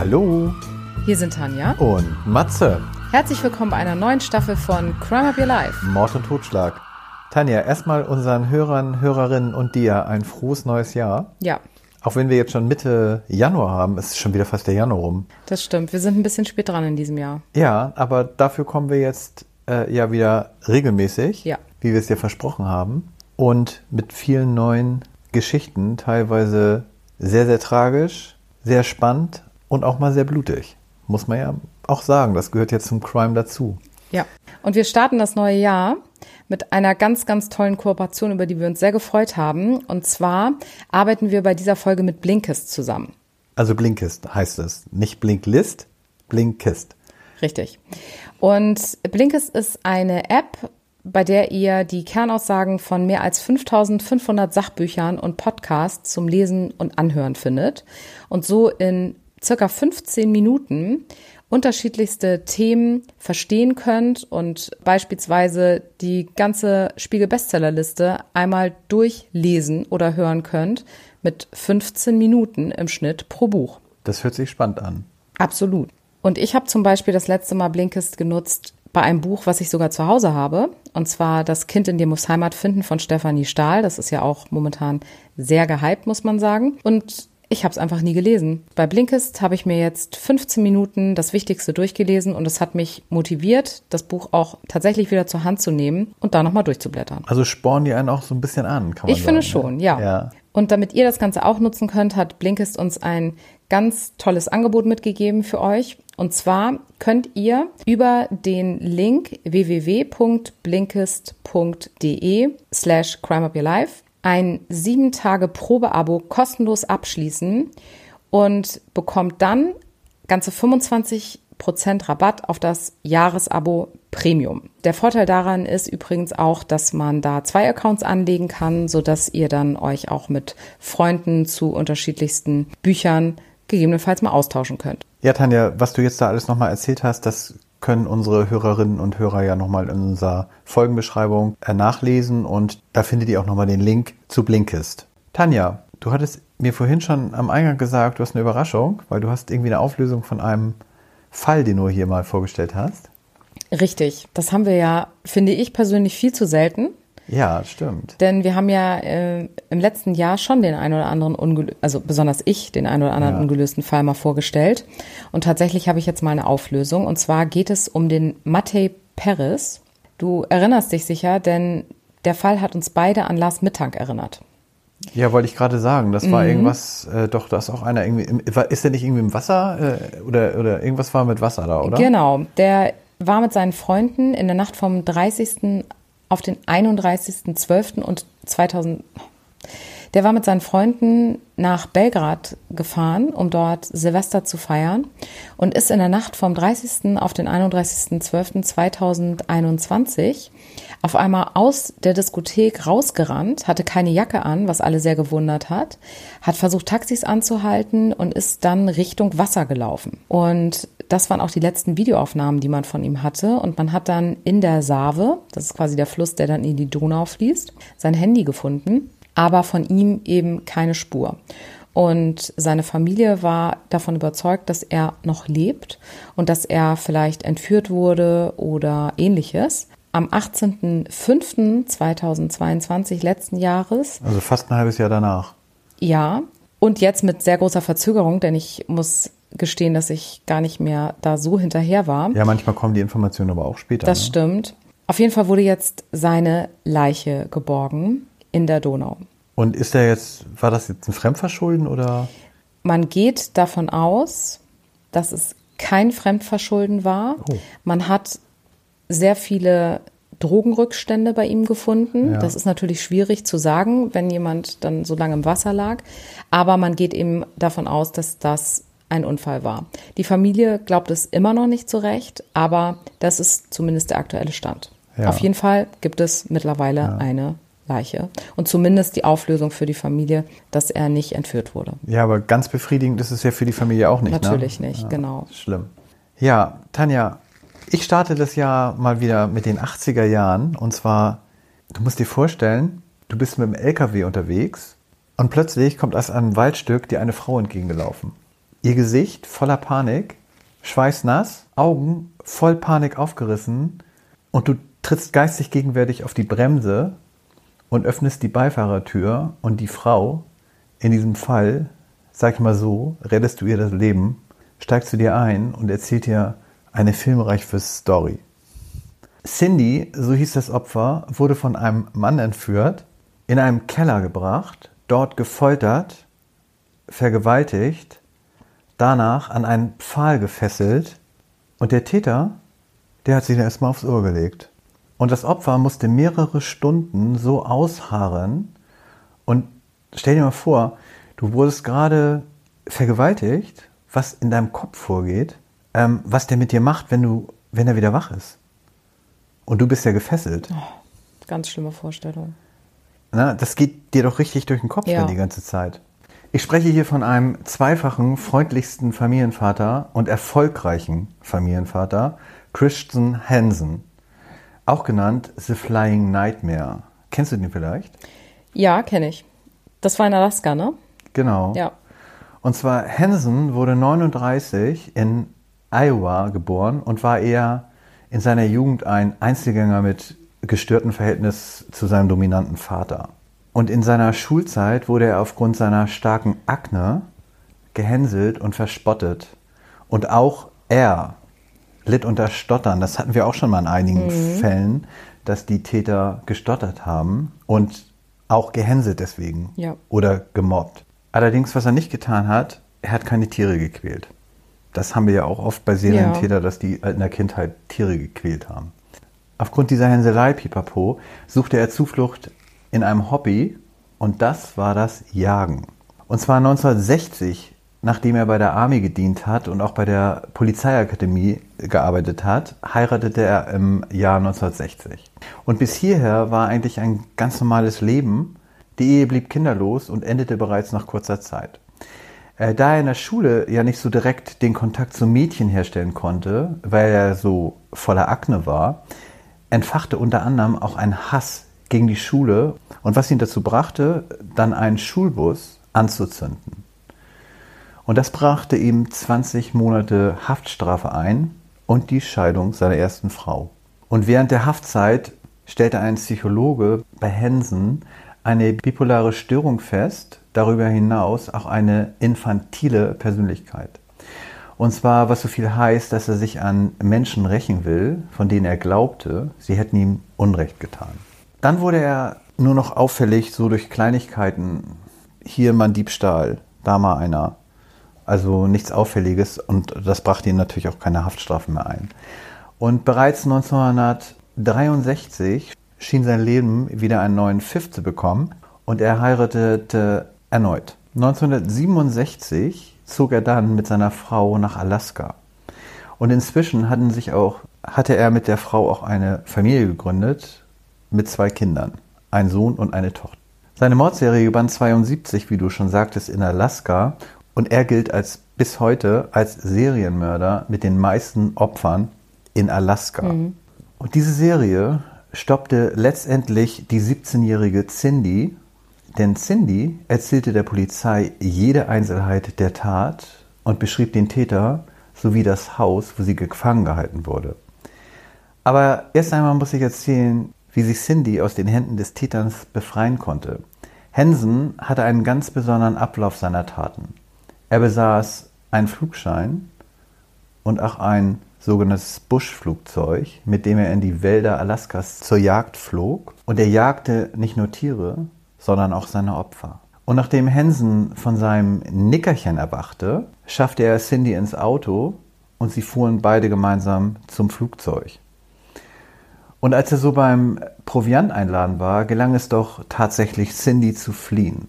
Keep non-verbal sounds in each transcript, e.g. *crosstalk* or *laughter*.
Hallo Hier sind Tanja. und Matze, Herzlich willkommen bei einer neuen Staffel von Crime Up Your Life. Mord und Totschlag. Tanja, erstmal unseren Hörern, Hörerinnen und dir ein frohes neues Jahr. Ja, Auch wenn wir jetzt schon Mitte Januar haben, ist schon wieder fast der Januar rum. das stimmt. Wir sind ein bisschen spät dran in diesem Jahr. Ja, aber dafür kommen wir jetzt äh, ja wieder regelmäßig, Ja. wie wir es dir versprochen haben. Und mit vielen neuen Geschichten, teilweise sehr, sehr tragisch, sehr spannend und auch mal sehr blutig. Muss man ja auch sagen, das gehört jetzt zum Crime dazu. Ja. Und wir starten das neue Jahr mit einer ganz, ganz tollen Kooperation, über die wir uns sehr gefreut haben. Und zwar arbeiten wir bei dieser Folge mit Blinkist zusammen. Also Blinkist heißt es. Nicht Blinklist, Blinkist. Richtig. Und Blinkist ist eine App, bei der ihr die Kernaussagen von mehr als 5500 Sachbüchern und Podcasts zum Lesen und Anhören findet und so in circa 15 Minuten unterschiedlichste Themen verstehen könnt und beispielsweise die ganze Spiegel-Bestsellerliste einmal durchlesen oder hören könnt mit 15 Minuten im Schnitt pro Buch. Das hört sich spannend an. Absolut. Und ich habe zum Beispiel das letzte Mal Blinkist genutzt bei einem Buch, was ich sogar zu Hause habe. Und zwar Das Kind in dir muss Heimat finden von Stefanie Stahl. Das ist ja auch momentan sehr gehypt, muss man sagen. Und ich habe es einfach nie gelesen. Bei Blinkist habe ich mir jetzt 15 Minuten das Wichtigste durchgelesen und es hat mich motiviert, das Buch auch tatsächlich wieder zur Hand zu nehmen und da nochmal durchzublättern. Also spornen die einen auch so ein bisschen an, kann man Ich finde sagen, schon, ne? ja. ja. Und damit ihr das Ganze auch nutzen könnt, hat Blinkist uns ein ganz tolles Angebot mitgegeben für euch. Und zwar könnt ihr über den Link www.blinkist.de slash crimeupyourlife ein sieben Tage Probeabo kostenlos abschließen und bekommt dann ganze 25 Prozent Rabatt auf das Jahresabo Premium. Der Vorteil daran ist übrigens auch, dass man da zwei Accounts anlegen kann, so dass ihr dann euch auch mit Freunden zu unterschiedlichsten Büchern gegebenenfalls mal austauschen könnt. Ja, Tanja, was du jetzt da alles nochmal erzählt hast, das können unsere Hörerinnen und Hörer ja nochmal in unserer Folgenbeschreibung äh, nachlesen und da findet ihr auch nochmal den Link zu Blinkist. Tanja, du hattest mir vorhin schon am Eingang gesagt, du hast eine Überraschung, weil du hast irgendwie eine Auflösung von einem Fall, den du hier mal vorgestellt hast. Richtig, das haben wir ja, finde ich persönlich, viel zu selten. Ja, stimmt. Denn wir haben ja äh, im letzten Jahr schon den einen oder anderen, ungelö also besonders ich, den einen oder anderen Ja. ungelösten Fall mal vorgestellt. Und tatsächlich habe ich jetzt mal eine Auflösung. Und zwar geht es um den Matej Peres. Du erinnerst dich sicher, denn der Fall hat uns beide an Lars Mittank erinnert. Ja, wollte ich gerade sagen, das war Mhm. irgendwas, äh, doch, da ist auch einer irgendwie, im, ist der nicht irgendwie im Wasser äh, oder, oder irgendwas war mit Wasser da, oder? Genau, der war mit seinen Freunden in der Nacht vom 30. auf den 31.12. und 2000. Der war mit seinen Freunden nach Belgrad gefahren, um dort Silvester zu feiern und ist in der Nacht vom 30. auf den 31.12.2021 auf einmal aus der Diskothek rausgerannt, hatte keine Jacke an, was alle sehr gewundert hat, hat versucht, Taxis anzuhalten und ist dann Richtung Wasser gelaufen. Und das waren auch die letzten Videoaufnahmen, die man von ihm hatte. Und man hat dann in der Save, das ist quasi der Fluss, der dann in die Donau fließt, sein Handy gefunden, aber von ihm eben keine Spur. Und seine Familie war davon überzeugt, dass er noch lebt und dass er vielleicht entführt wurde oder ähnliches. Am 18.05.2022 letzten Jahres Also fast ein halbes Jahr danach. ja, und jetzt mit sehr großer Verzögerung, denn ich muss gestehen, dass ich gar nicht mehr da so hinterher war. Ja, manchmal kommen die Informationen aber auch später. das ne? stimmt. Auf jeden Fall wurde jetzt seine Leiche geborgen in der Donau. Und ist der jetzt, war das jetzt ein Fremdverschulden oder? Man geht davon aus, dass es kein Fremdverschulden war. Oh. Man hat sehr viele Drogenrückstände bei ihm gefunden. Ja. Das ist natürlich schwierig zu sagen, wenn jemand dann so lange im Wasser lag. Aber man geht eben davon aus, dass das ein Unfall war. Die Familie glaubt es immer noch nicht so recht, aber das ist zumindest der aktuelle Stand. Ja. Auf jeden Fall gibt es mittlerweile eine Leiche und zumindest die Auflösung für die Familie, dass er nicht entführt wurde. Ja, aber ganz befriedigend ist es ja für die Familie auch nicht. Natürlich ne? nicht, ja, genau. Schlimm. Ja, Tanja, ich starte das Jahr mal wieder mit den 80er Jahren. Und zwar, du musst dir vorstellen, du bist mit dem LKW unterwegs und plötzlich kommt aus einem Waldstück dir eine Frau entgegengelaufen. ihr Gesicht voller Panik, schweißnass, Augen voll Panik aufgerissen und du trittst geistig gegenwärtig auf die Bremse und öffnest die Beifahrertür und die Frau, in diesem Fall, sag ich mal so, rettest du ihr das Leben, steigst du dir ein und erzählt ihr eine filmreiche Story. Cindy, so hieß das Opfer, wurde von einem Mann entführt, in einem Keller gebracht, dort gefoltert, vergewaltigt, danach an einen Pfahl gefesselt und der Täter, der hat sich dann erstmal aufs Ohr gelegt. Und das Opfer musste mehrere Stunden so ausharren und stell dir mal vor, du wurdest gerade vergewaltigt, was in deinem Kopf vorgeht, ähm, was der mit dir macht, wenn du, wenn er wieder wach ist. Und du bist ja gefesselt. Oh, ganz schlimme Vorstellung. Na, das geht dir doch richtig durch den Kopf Ja. die ganze Zeit. Ich spreche hier von einem zweifachen, freundlichsten Familienvater und erfolgreichen Familienvater, Christian Hansen. Auch genannt The Flying Nightmare. Kennst du den vielleicht? Ja, kenne ich. Das war in Alaska, ne? Genau. Ja. Und zwar Hansen wurde 39 in Iowa geboren und war eher in seiner Jugend ein Einzelgänger mit gestörtem Verhältnis zu seinem dominanten Vater. Und in seiner Schulzeit wurde er aufgrund seiner starken Akne gehänselt und verspottet. Und auch er litt unter Stottern. Das hatten wir auch schon mal in einigen Fällen, dass die Täter gestottert haben und auch gehänselt deswegen Ja. oder gemobbt. Allerdings, was er nicht getan hat, er hat keine Tiere gequält. Das haben wir ja auch oft bei Serientätern, dass die in der Kindheit Tiere gequält haben. Aufgrund dieser Hänselei, pipapo, suchte er Zuflucht in einem Hobby und das war das Jagen. Und zwar 1960, nachdem er bei der Army gedient hat und auch bei der Polizeiakademie gearbeitet hat, heiratete er im Jahr 1960. Und bis hierher war eigentlich ein ganz normales Leben. Die Ehe blieb kinderlos und endete bereits nach kurzer Zeit. Äh, Da er in der Schule ja nicht so direkt den Kontakt zu Mädchen herstellen konnte, weil er so voller Akne war, entfachte unter anderem auch ein Hass gegen die Schule und was ihn dazu brachte, dann einen Schulbus anzuzünden. Und das brachte ihm 20 Monate Haftstrafe ein und die Scheidung seiner ersten Frau. Und während der Haftzeit stellte ein Psychologe bei Hensen eine bipolare Störung fest, darüber hinaus auch eine infantile Persönlichkeit. Und zwar, was so viel heißt, dass er sich an Menschen rächen will, von denen er glaubte, sie hätten ihm Unrecht getan. Dann wurde er nur noch auffällig, so durch Kleinigkeiten. Hier mal ein Diebstahl, da mal einer. Also nichts Auffälliges und das brachte ihm natürlich auch keine Haftstrafe mehr ein. Und bereits 1963 schien sein Leben wieder einen neuen Pfiff zu bekommen und er heiratete erneut. 1967 zog er dann mit seiner Frau nach Alaska. Und inzwischen hatten sich auch, hatte er mit der Frau auch eine Familie gegründet mit zwei Kindern, ein Sohn und eine Tochter. Seine Mordserie gewann 72, wie du schon sagtest, in Alaska und er gilt als bis heute als Serienmörder mit den meisten Opfern in Alaska. Und diese Serie stoppte letztendlich die 17-jährige Cindy, denn Cindy erzählte der Polizei jede Einzelheit der Tat und beschrieb den Täter sowie das Haus, wo sie gefangen gehalten wurde. Aber erst einmal muss ich erzählen, wie sich Cindy aus den Händen des Täters befreien konnte. Hensen hatte einen ganz besonderen Ablauf seiner Taten. Er besaß einen Flugschein und auch ein sogenanntes Buschflugzeug, mit dem er in die Wälder Alaskas zur Jagd flog. Und er jagte nicht nur Tiere, sondern auch seine Opfer. Und nachdem Hensen von seinem Nickerchen erwachte, schaffte er Cindy ins Auto und sie fuhren beide gemeinsam zum Flugzeug. Und als er so beim Provianteinladen war, gelang es doch tatsächlich Cindy zu fliehen.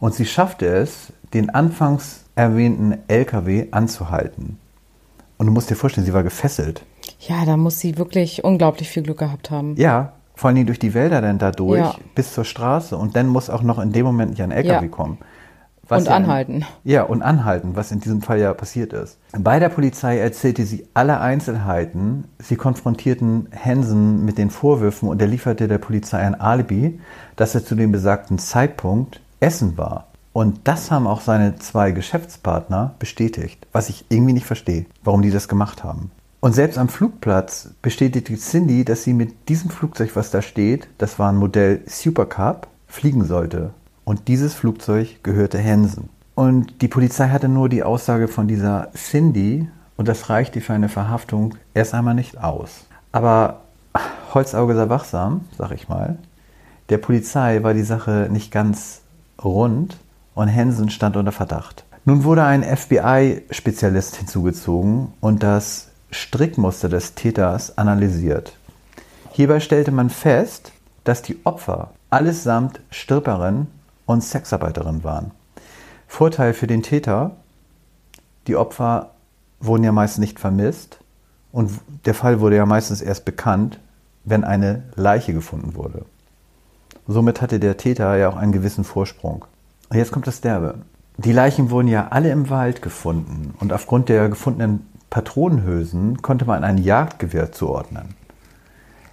Und sie schaffte es, den anfangs erwähnten LKW anzuhalten. Und du musst dir vorstellen, sie war gefesselt. Ja, da muss sie wirklich unglaublich viel Glück gehabt haben. Ja, vor allem durch die Wälder dann da durch Ja. bis zur Straße. Und dann muss auch noch in dem Moment nicht ein LKW Ja. kommen. Und ja in- anhalten. Ja, und anhalten, was in diesem Fall ja passiert ist. Bei der Polizei erzählte sie alle Einzelheiten. Sie konfrontierten Hansen mit den Vorwürfen und er lieferte der Polizei ein Alibi, dass er zu dem besagten Zeitpunkt Essen war. Und das haben auch seine zwei Geschäftspartner bestätigt, was ich irgendwie nicht verstehe, warum die das gemacht haben. Und selbst am Flugplatz bestätigte Cindy, dass sie mit diesem Flugzeug, was da steht, das war ein Modell Supercup, fliegen sollte. Und dieses Flugzeug gehörte Hansen. Und die Polizei hatte nur die Aussage von dieser Cindy und das reichte für eine Verhaftung erst einmal nicht aus. Aber Holzauge sei wachsam, sag ich mal. Der Polizei war die Sache nicht ganz rund und Hansen stand unter Verdacht. Nun wurde ein FBI-Spezialist hinzugezogen und das Strickmuster des Täters analysiert. Hierbei stellte man fest, dass die Opfer allesamt Stirperinnen und Sexarbeiterinnen waren. Vorteil für den Täter, die Opfer wurden ja meist nicht vermisst und der Fall wurde ja meistens erst bekannt, wenn eine Leiche gefunden wurde. Somit hatte der Täter ja auch einen gewissen Vorsprung. Jetzt kommt das Derbe. Die Leichen wurden ja alle im Wald gefunden und aufgrund der gefundenen Patronenhülsen konnte man ein Jagdgewehr zuordnen.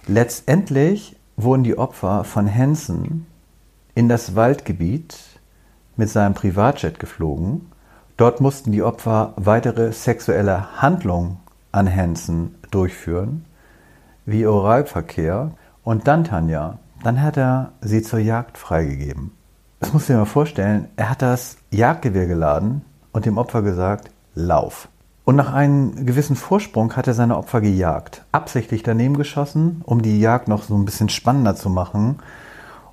Letztendlich wurden die Opfer von Hansen in das Waldgebiet mit seinem Privatjet geflogen. Dort mussten die Opfer weitere sexuelle Handlungen an Hansen durchführen, wie Oralverkehr. Und dann, Tanja, dann hat er sie zur Jagd freigegeben. Das musst du dir mal vorstellen, er hat das Jagdgewehr geladen und dem Opfer gesagt, lauf. Und nach einem gewissen Vorsprung hat er seine Opfer gejagt. Absichtlich daneben geschossen, um die Jagd noch so ein bisschen spannender zu machen.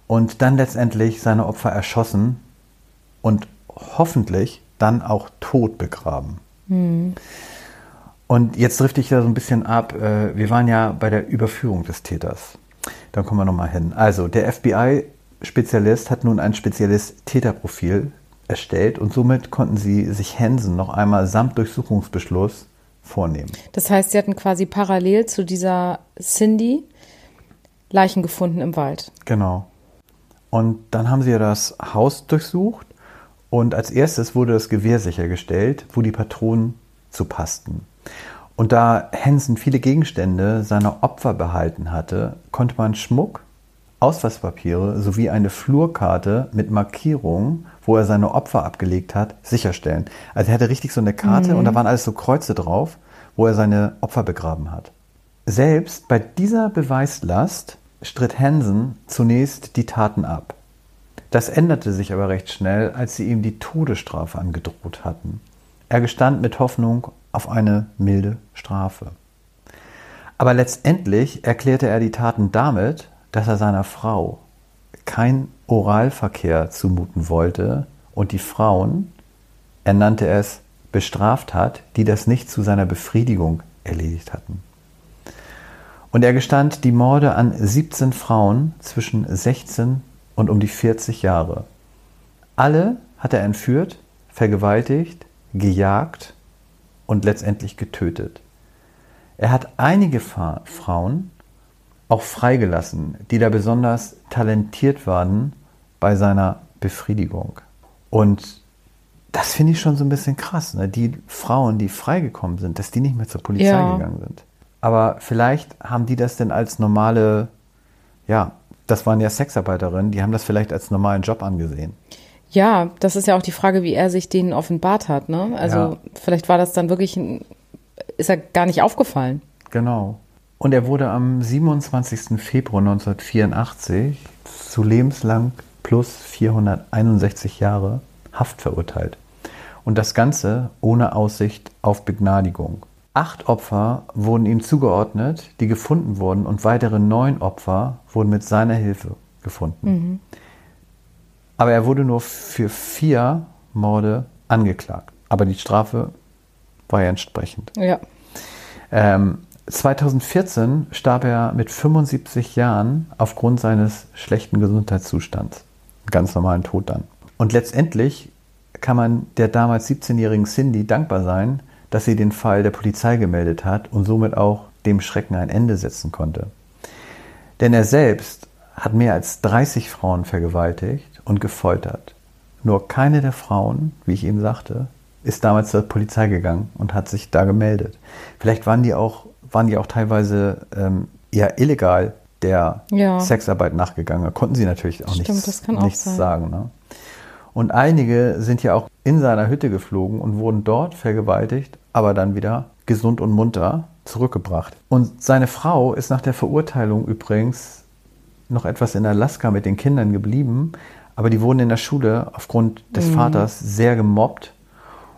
Und dann letztendlich seine Opfer erschossen und hoffentlich dann auch tot begraben. Mhm. Und jetzt drifte ich da so ein bisschen ab. Äh, wir waren ja bei der Überführung des Täters. Dann kommen wir nochmal hin. Also, der FBI-Spezialist hat nun ein spezielles Täterprofil erstellt und somit konnten sie sich Hansen noch einmal samt Durchsuchungsbeschluss vornehmen. Das heißt, sie hatten quasi parallel zu dieser Cindy Leichen gefunden im Wald. Genau. Und dann haben sie ja das Haus durchsucht und als erstes wurde das Gewehr sichergestellt, wo die Patronen zu passten. Und da Hansen viele Gegenstände seiner Opfer behalten hatte, konnte man Schmuck, Ausweispapiere sowie eine Flurkarte mit Markierungen, wo er seine Opfer abgelegt hat, sicherstellen. Also er hatte richtig so eine Karte mhm. und da waren alles so Kreuze drauf, wo er seine Opfer begraben hat. Selbst bei dieser Beweislast stritt Hansen zunächst die Taten ab. Das änderte sich aber recht schnell, als sie ihm die Todesstrafe angedroht hatten. Er gestand mit Hoffnung auf eine milde Strafe. Aber letztendlich erklärte er die Taten damit, dass er seiner Frau kein Oralverkehr zumuten wollte und die Frauen, er nannte es, bestraft hat, die das nicht zu seiner Befriedigung erledigt hatten. Und er gestand die Morde an 17 Frauen zwischen 16 und um die 40 Jahre. Alle hat er entführt, vergewaltigt, gejagt und letztendlich getötet. Er hat einige Frauen auch freigelassen, die da besonders talentiert waren bei seiner Befriedigung. Und das finde ich schon so ein bisschen krass. Ne? Die Frauen, die freigekommen sind, dass die nicht mehr zur Polizei ja. gegangen sind. Aber vielleicht haben die das denn als normale, ja, das waren ja Sexarbeiterinnen, die haben das vielleicht als normalen Job angesehen. Ja, das ist ja auch die Frage, wie er sich denen offenbart hat. Ne? Also ja. vielleicht war das dann wirklich, ist er gar nicht aufgefallen. Genau. Und er wurde am 27. Februar 1984 zu lebenslang plus 461 Jahre Haft verurteilt. Und das Ganze ohne Aussicht auf Begnadigung. Acht Opfer wurden ihm zugeordnet, die gefunden wurden, und weitere neun Opfer wurden mit seiner Hilfe gefunden. Mhm. Aber er wurde nur für vier Morde angeklagt. Aber die Strafe war ja entsprechend. Ja. Ähm, 2014 starb er mit 75 Jahren aufgrund seines schlechten Gesundheitszustands. Ganz normalen Tod dann. Und letztendlich kann man der damals 17-jährigen Cindy dankbar sein, dass sie den Fall der Polizei gemeldet hat und somit auch dem Schrecken ein Ende setzen konnte. Denn er selbst hat mehr als 30 Frauen vergewaltigt und gefoltert. Nur keine der Frauen, wie ich eben sagte, ist damals zur Polizei gegangen und hat sich da gemeldet. Vielleicht waren die auch waren die auch teilweise ähm, eher illegal der ja. Sexarbeit nachgegangen. Da konnten sie natürlich auch Stimmt, nichts, nichts sagen. Ne? Und einige sind ja auch in seiner Hütte geflogen und wurden dort vergewaltigt, aber dann wieder gesund und munter zurückgebracht. Und seine Frau ist nach der Verurteilung übrigens noch etwas in Alaska mit den Kindern geblieben, aber die wurden in der Schule aufgrund des mhm. Vaters sehr gemobbt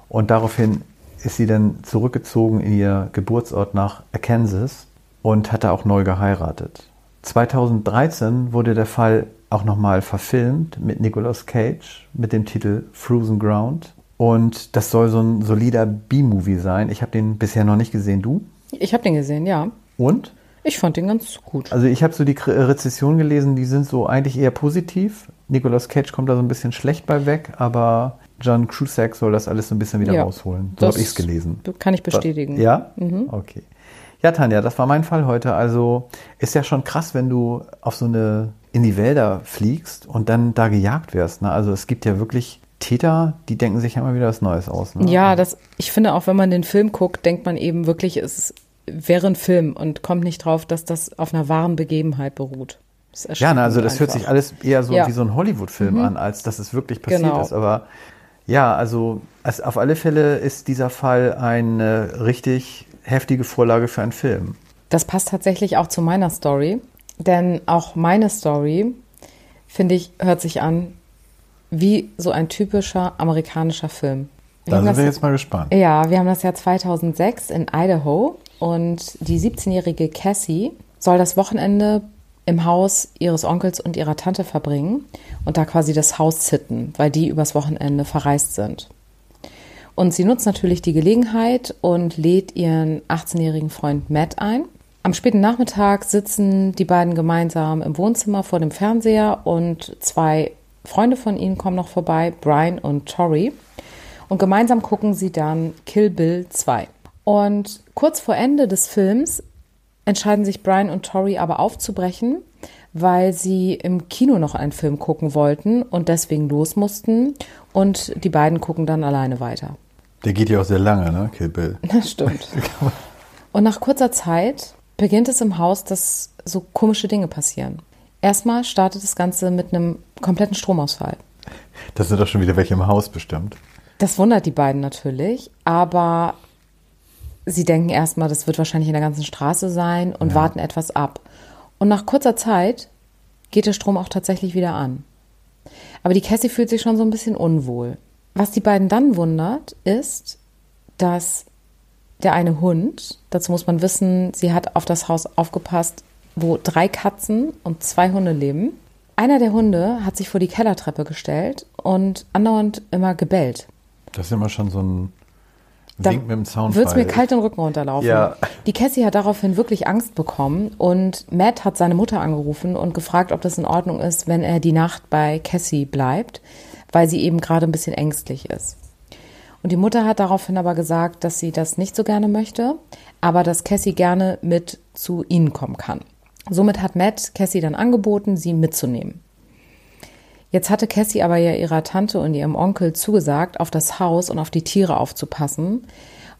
und daraufhin ist sie dann zurückgezogen in ihr Geburtsort nach Arkansas und hatte auch neu geheiratet. 2013 wurde der Fall auch nochmal verfilmt mit Nicolas Cage mit dem Titel Frozen Ground. Und das soll so ein solider B-Movie sein. Ich habe den bisher noch nicht gesehen. Du? Ich habe den gesehen, ja. Und? Ich fand den ganz gut. Also ich habe so die Rezession gelesen, die sind so eigentlich eher positiv. Nicolas Cage kommt da so ein bisschen schlecht bei weg, aber John Cusack soll das alles so ein bisschen wieder ja, rausholen. So habe ich es gelesen. Kann ich bestätigen. Ja? Mhm. Okay. Ja, Tanja, das war mein Fall heute. Also ist ja schon krass, wenn du auf so eine in die Wälder fliegst und dann da gejagt wirst. Ne? Also es gibt ja wirklich Täter, die denken sich ja immer wieder was Neues aus. Ne? Ja, das, ich finde auch, wenn man den Film guckt, denkt man eben wirklich, es wäre ein Film und kommt nicht drauf, dass das auf einer wahren Begebenheit beruht. Ja, na, also das einfach. hört sich alles eher so ja. wie so ein Hollywood-Film mhm. an, als dass es wirklich passiert genau. ist. Aber ja, also, also auf alle Fälle ist dieser Fall eine richtig heftige Vorlage für einen Film. Das passt tatsächlich auch zu meiner Story, denn auch meine Story, finde ich, hört sich an wie so ein typischer amerikanischer Film. Wir da sind das, wir jetzt mal gespannt. Ja, wir haben das Jahr 2006 in Idaho und die 17-jährige Cassie soll das Wochenende im Haus ihres Onkels und ihrer Tante verbringen und da quasi das Haus zitten, weil die übers Wochenende verreist sind. Und sie nutzt natürlich die Gelegenheit und lädt ihren 18-jährigen Freund Matt ein. Am späten Nachmittag sitzen die beiden gemeinsam im Wohnzimmer vor dem Fernseher und zwei Freunde von ihnen kommen noch vorbei, Brian und Tori. Und gemeinsam gucken sie dann Kill Bill 2. Und kurz vor Ende des Films entscheiden sich Brian und Tori aber aufzubrechen, weil sie im Kino noch einen Film gucken wollten und deswegen los mussten. Und die beiden gucken dann alleine weiter. Der geht ja auch sehr lange, ne, Kill Bill. *laughs* Das stimmt. Und nach kurzer Zeit beginnt es im Haus, dass so komische Dinge passieren. Erstmal startet das Ganze mit einem kompletten Stromausfall. Das sind doch schon wieder welche im Haus bestimmt. Das wundert die beiden natürlich, aber sie denken erstmal, das wird wahrscheinlich in der ganzen Straße sein und ja. warten etwas ab. Und nach kurzer Zeit geht der Strom auch tatsächlich wieder an. Aber die Cassie fühlt sich schon so ein bisschen unwohl. Was die beiden dann wundert, ist, dass der eine Hund, dazu muss man wissen, sie hat auf das Haus aufgepasst, wo drei Katzen und zwei Hunde leben. Einer der Hunde hat sich vor die Kellertreppe gestellt und andauernd immer gebellt. Das ist immer schon so ein Zaunfall. Wird es mir kalt den Rücken runterlaufen. Ja. Die Cassie hat daraufhin wirklich Angst bekommen und Matt hat seine Mutter angerufen und gefragt, ob das in Ordnung ist, wenn er die Nacht bei Cassie bleibt weil sie eben gerade ein bisschen ängstlich ist. Und die Mutter hat daraufhin aber gesagt, dass sie das nicht so gerne möchte, aber dass Cassie gerne mit zu ihnen kommen kann. Somit hat Matt Cassie dann angeboten, sie mitzunehmen. Jetzt hatte Cassie aber ja ihrer Tante und ihrem Onkel zugesagt, auf das Haus und auf die Tiere aufzupassen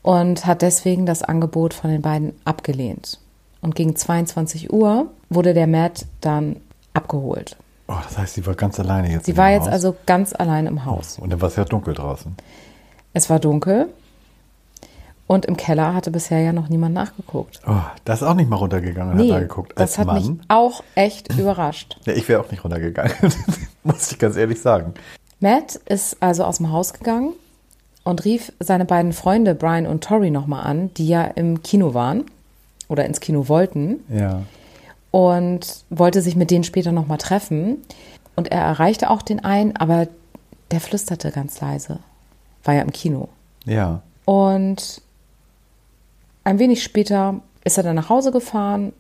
und hat deswegen das Angebot von den beiden abgelehnt. Und gegen 22 Uhr wurde der Matt dann abgeholt. Oh, das heißt, sie war ganz alleine jetzt. Sie war jetzt Haus? also ganz allein im Haus. Und dann war es ja dunkel draußen. Es war dunkel. Und im Keller hatte bisher ja noch niemand nachgeguckt. Oh, das ist auch nicht mal runtergegangen nee, hat da geguckt. das hat Mann. mich auch echt überrascht. Ja, ich wäre auch nicht runtergegangen, *laughs* muss ich ganz ehrlich sagen. Matt ist also aus dem Haus gegangen und rief seine beiden Freunde Brian und Tori nochmal an, die ja im Kino waren oder ins Kino wollten. Ja und wollte sich mit denen später nochmal treffen. Und er erreichte auch den einen, aber der flüsterte ganz leise. War ja im Kino. Ja. Und ein wenig später ist er dann nach Hause gefahren,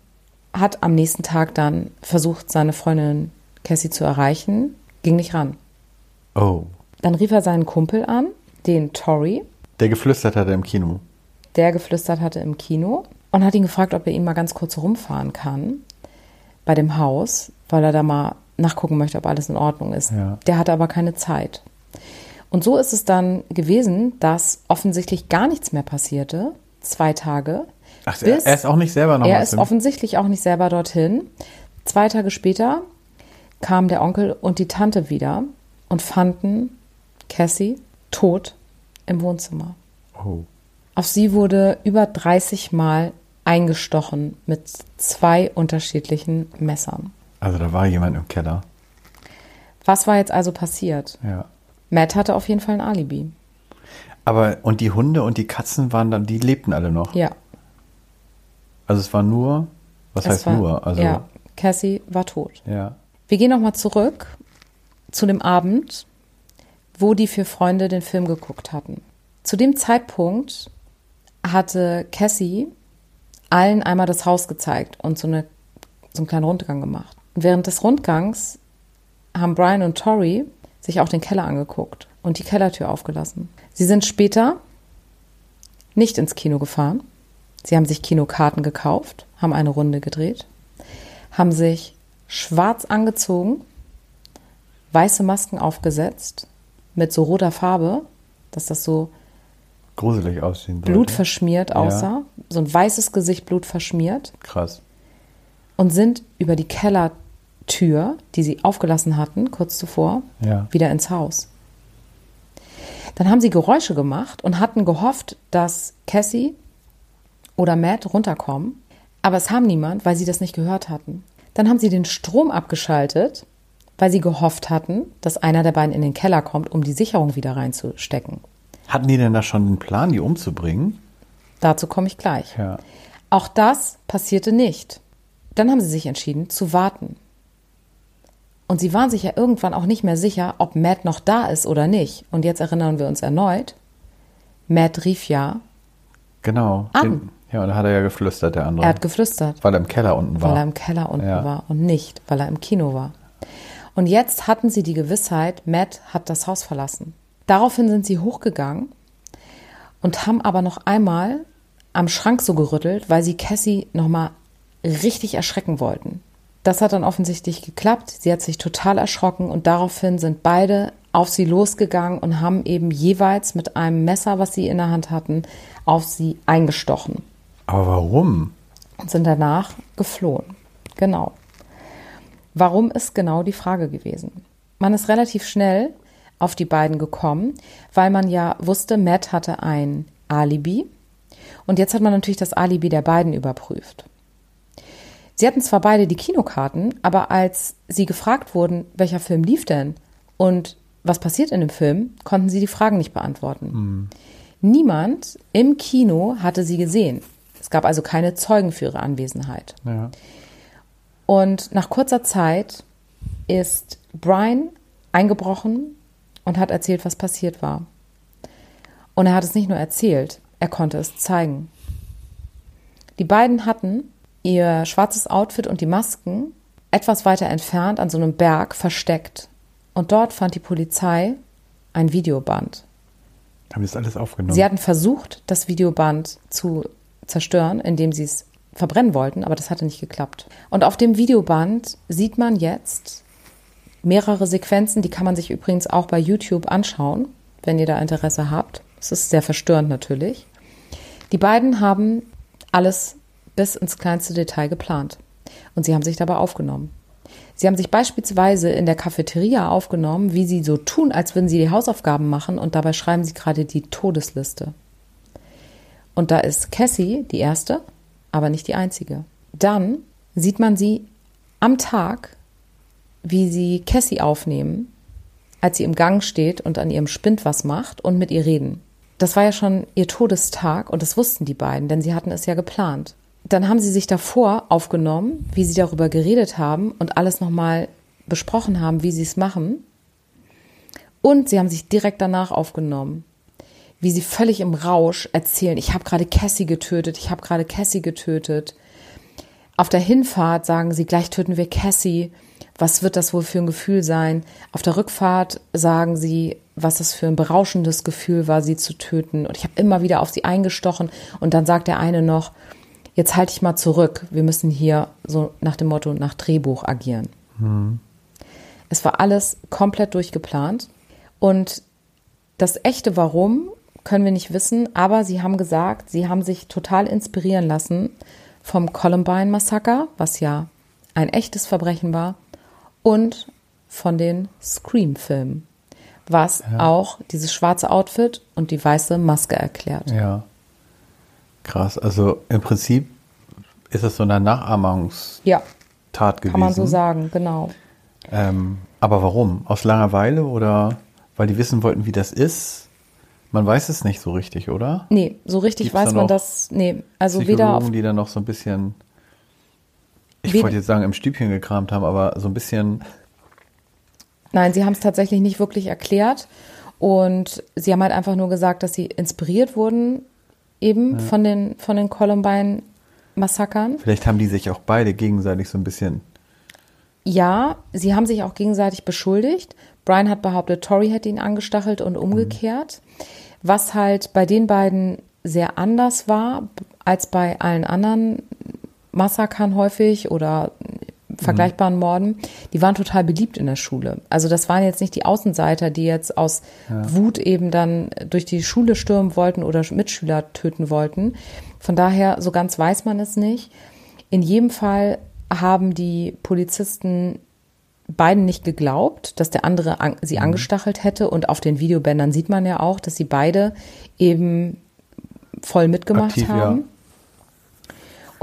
hat am nächsten Tag dann versucht, seine Freundin Cassie zu erreichen, ging nicht ran. Oh. Dann rief er seinen Kumpel an, den Tori. Der geflüstert hatte im Kino. Der geflüstert hatte im Kino und hat ihn gefragt, ob er ihn mal ganz kurz rumfahren kann bei dem Haus, weil er da mal nachgucken möchte, ob alles in Ordnung ist. Ja. Der hatte aber keine Zeit. Und so ist es dann gewesen, dass offensichtlich gar nichts mehr passierte, zwei Tage. Ach, er ist auch nicht selber noch Er ist offensichtlich auch nicht selber dorthin. Zwei Tage später kamen der Onkel und die Tante wieder und fanden Cassie tot im Wohnzimmer. Oh. Auf sie wurde über 30 Mal eingestochen mit zwei unterschiedlichen Messern. Also da war jemand im Keller. Was war jetzt also passiert? Ja. Matt hatte auf jeden Fall ein Alibi. Aber und die Hunde und die Katzen waren dann, die lebten alle noch. Ja. Also es war nur, was es heißt war, nur? Also ja, Cassie war tot. ja. Wir gehen nochmal zurück zu dem Abend, wo die vier Freunde den Film geguckt hatten. Zu dem Zeitpunkt hatte Cassie allen einmal das Haus gezeigt und so, eine, so einen kleinen Rundgang gemacht. Und während des Rundgangs haben Brian und Tori sich auch den Keller angeguckt und die Kellertür aufgelassen. Sie sind später nicht ins Kino gefahren. Sie haben sich Kinokarten gekauft, haben eine Runde gedreht, haben sich schwarz angezogen, weiße Masken aufgesetzt mit so roter Farbe, dass das so Gruselig aussehen sollte. blutverschmiert aussah, so ein weißes Gesicht blutverschmiert Krass. und sind über die Kellertür, die sie aufgelassen hatten, kurz zuvor, Ja. wieder ins Haus. Dann haben sie Geräusche gemacht und hatten gehofft, dass Cassie oder Matt runterkommen, aber es haben niemand, weil sie das nicht gehört hatten. Dann haben sie den Strom abgeschaltet, weil sie gehofft hatten, dass einer der beiden in den Keller kommt, um die Sicherung wieder reinzustecken. Hatten die denn da schon den Plan, die umzubringen? Dazu komme ich gleich. Ja. Auch das passierte nicht. Dann haben sie sich entschieden zu warten. Und sie waren sich ja irgendwann auch nicht mehr sicher, ob Matt noch da ist oder nicht. Und jetzt erinnern wir uns erneut, Matt rief ja, Genau. An. Den, ja, und da hat er ja geflüstert, der andere. er hat geflüstert, weil er im Keller unten war. weil er im Keller unten Ja. war und nicht, weil er im Kino war. Und jetzt hatten sie die Gewissheit, Matt hat das Haus verlassen. Daraufhin sind sie hochgegangen und haben aber noch einmal am Schrank so gerüttelt, weil sie Cassie nochmal richtig erschrecken wollten. Das hat dann offensichtlich geklappt. Sie hat sich total erschrocken und daraufhin sind beide auf sie losgegangen und haben eben jeweils mit einem Messer, was sie in der Hand hatten, auf sie eingestochen Aber warum? und sind danach geflohen. Genau. Warum ist genau die Frage gewesen? Man ist relativ schnell auf die beiden gekommen, weil man ja wusste, Matt hatte ein Alibi und jetzt hat man natürlich das Alibi der beiden überprüft. Sie hatten zwar beide die Kinokarten, aber als sie gefragt wurden, welcher Film lief denn und was passiert in dem Film, konnten sie die Fragen nicht beantworten. Niemand im Kino hatte sie gesehen. Es gab also keine Zeugen für ihre Anwesenheit. Ja. Und nach kurzer Zeit ist Brian eingebrochen und hat erzählt, was passiert war. Und er hat es nicht nur erzählt, er konnte es zeigen. Die beiden hatten ihr schwarzes Outfit und die Masken etwas weiter entfernt an so einem Berg versteckt. Und dort fand die Polizei ein Videoband. Haben das alles aufgenommen? Sie hatten versucht, das Videoband zu zerstören, indem sie es verbrennen wollten, aber das hatte nicht geklappt. Und auf dem Videoband sieht man jetzt mehrere Sequenzen, die kann man sich übrigens auch bei YouTube anschauen, wenn ihr da Interesse habt. Es ist sehr verstörend natürlich. Die beiden haben alles bis ins kleinste Detail geplant und sie haben sich dabei aufgenommen. Sie haben sich beispielsweise in der Cafeteria aufgenommen, wie sie so tun, als würden sie die Hausaufgaben machen und dabei schreiben sie gerade die Todesliste. Und da ist Cassie die erste, aber nicht die einzige. Dann sieht man sie am Tag, wie sie Cassie aufnehmen, als sie im Gang steht und an ihrem Spind was macht und mit ihr reden. Das war ja schon ihr Todestag und das wussten die beiden, denn sie hatten es ja geplant. Dann haben sie sich davor aufgenommen, wie sie darüber geredet haben und alles nochmal besprochen haben, wie sie es machen. Und sie haben sich direkt danach aufgenommen, wie sie völlig im Rausch erzählen, ich habe gerade Cassie getötet, ich habe gerade Cassie getötet. Auf der Hinfahrt sagen sie, gleich töten wir Cassie. Was wird das wohl für ein Gefühl sein? Auf der Rückfahrt sagen sie, was das für ein berauschendes Gefühl war, sie zu töten. Und ich habe immer wieder auf sie eingestochen. Und dann sagt der eine noch, jetzt halte ich mal zurück. Wir müssen hier so nach dem Motto nach Drehbuch agieren. Es war alles komplett durchgeplant. Und das echte Warum können wir nicht wissen, aber sie haben gesagt, sie haben sich total inspirieren lassen vom Columbine-Massaker, was ja ein echtes Verbrechen war, und von den Scream-Filmen. was auch dieses schwarze Outfit und die weiße Maske erklärt. Ja. Krass. Also im Prinzip ist es so eine Nachahmungstat Ja, gewesen. kann man so sagen, genau. Ähm, aber warum? Aus Langeweile oder weil die wissen wollten, wie das ist? Man weiß es nicht so richtig, oder? Nee, so richtig Gibt's weiß man das, nee, also weder auf Psychologen, die dann noch so ein bisschen, ich wollte jetzt sagen, im Stübchen gekramt haben, aber so ein bisschen, Nein, sie haben es tatsächlich nicht wirklich erklärt. Und sie haben halt einfach nur gesagt, dass sie inspiriert wurden eben von den, von den Columbine-Massakern. vielleicht haben die sich auch beide gegenseitig so ein bisschen, Ja, sie haben sich auch gegenseitig beschuldigt. Brian hat behauptet, Tori hätte ihn angestachelt und umgekehrt. Was halt bei den beiden sehr anders war als bei allen anderen Massakern häufig oder vergleichbaren Morden, die waren total beliebt in der Schule. Also das waren jetzt nicht die Außenseiter, die jetzt aus Wut eben dann durch die Schule stürmen wollten oder Mitschüler töten wollten. Von daher, so ganz weiß man es nicht. In jedem Fall haben die Polizisten beiden nicht geglaubt, dass der andere an, sie angestachelt hätte. Und auf den Videobändern sieht man ja auch, dass sie beide eben voll mitgemacht Aktiv, ja.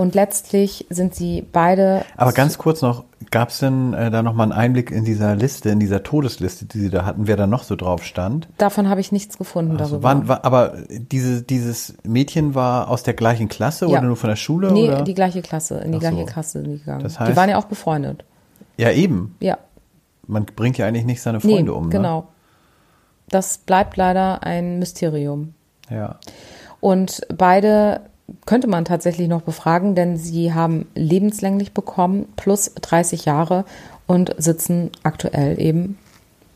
Und letztlich sind sie beide. aber ganz kurz noch, gab es denn äh, da nochmal einen Einblick in dieser Liste, in dieser Todesliste, die sie da hatten, wer da noch so drauf stand? Davon habe ich nichts gefunden Also darüber. waren, war, aber diese, dieses Mädchen war aus der gleichen Klasse Ja. oder nur von der Schule? nee, oder? die gleiche Klasse, in die Ach so. gleiche Klasse sind die gegangen. Das die heißt- waren ja auch befreundet. ja, eben. Ja, Man bringt ja eigentlich nicht seine Freunde nee, um. Ne? genau. Das bleibt leider ein Mysterium. Ja. Und beide könnte man tatsächlich noch befragen, denn sie haben lebenslänglich bekommen, plus 30 Jahre und sitzen aktuell eben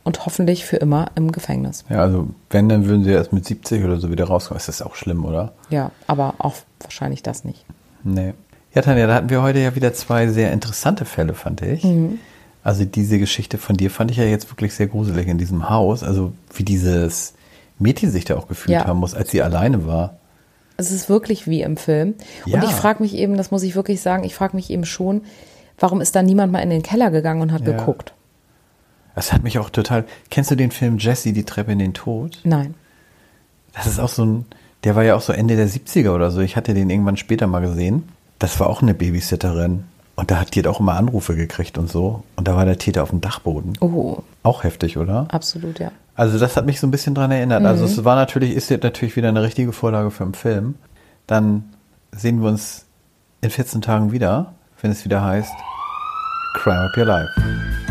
und hoffentlich für immer im Gefängnis. Ja, also wenn, dann würden sie erst mit 70 oder so wieder rauskommen. Ist das auch schlimm, oder? Ja, aber auch wahrscheinlich das nicht. Nee. Ja, Tanja, da hatten wir heute ja wieder zwei sehr interessante Fälle, fand ich. Mhm. Also diese Geschichte von dir fand ich ja jetzt wirklich sehr gruselig in diesem Haus. Also wie dieses Mädchen sich da auch gefühlt Ja. haben muss, als sie alleine war. Es ist wirklich wie im Film. Ja. Und ich frage mich eben, das muss ich wirklich sagen, ich frage mich eben schon, warum ist da niemand mal in den Keller gegangen und hat Ja. geguckt? Das hat mich auch total. Kennst du den Film Jesse, die Treppe in den Tod? Nein. Das ist auch so ein, der war ja auch so Ende der 70er oder so. Ich hatte den irgendwann später mal gesehen. Das war auch eine Babysitterin. Und da hat die auch immer Anrufe gekriegt und so. Und da war der Täter auf dem Dachboden. Oh, Auch heftig, oder? absolut, ja. Also das hat mich so ein bisschen dran erinnert. Also es war natürlich, ist jetzt natürlich wieder eine richtige Vorlage für einen Film. Dann sehen wir uns in 14 Tagen wieder, wenn es wieder heißt Crime Up Your Life.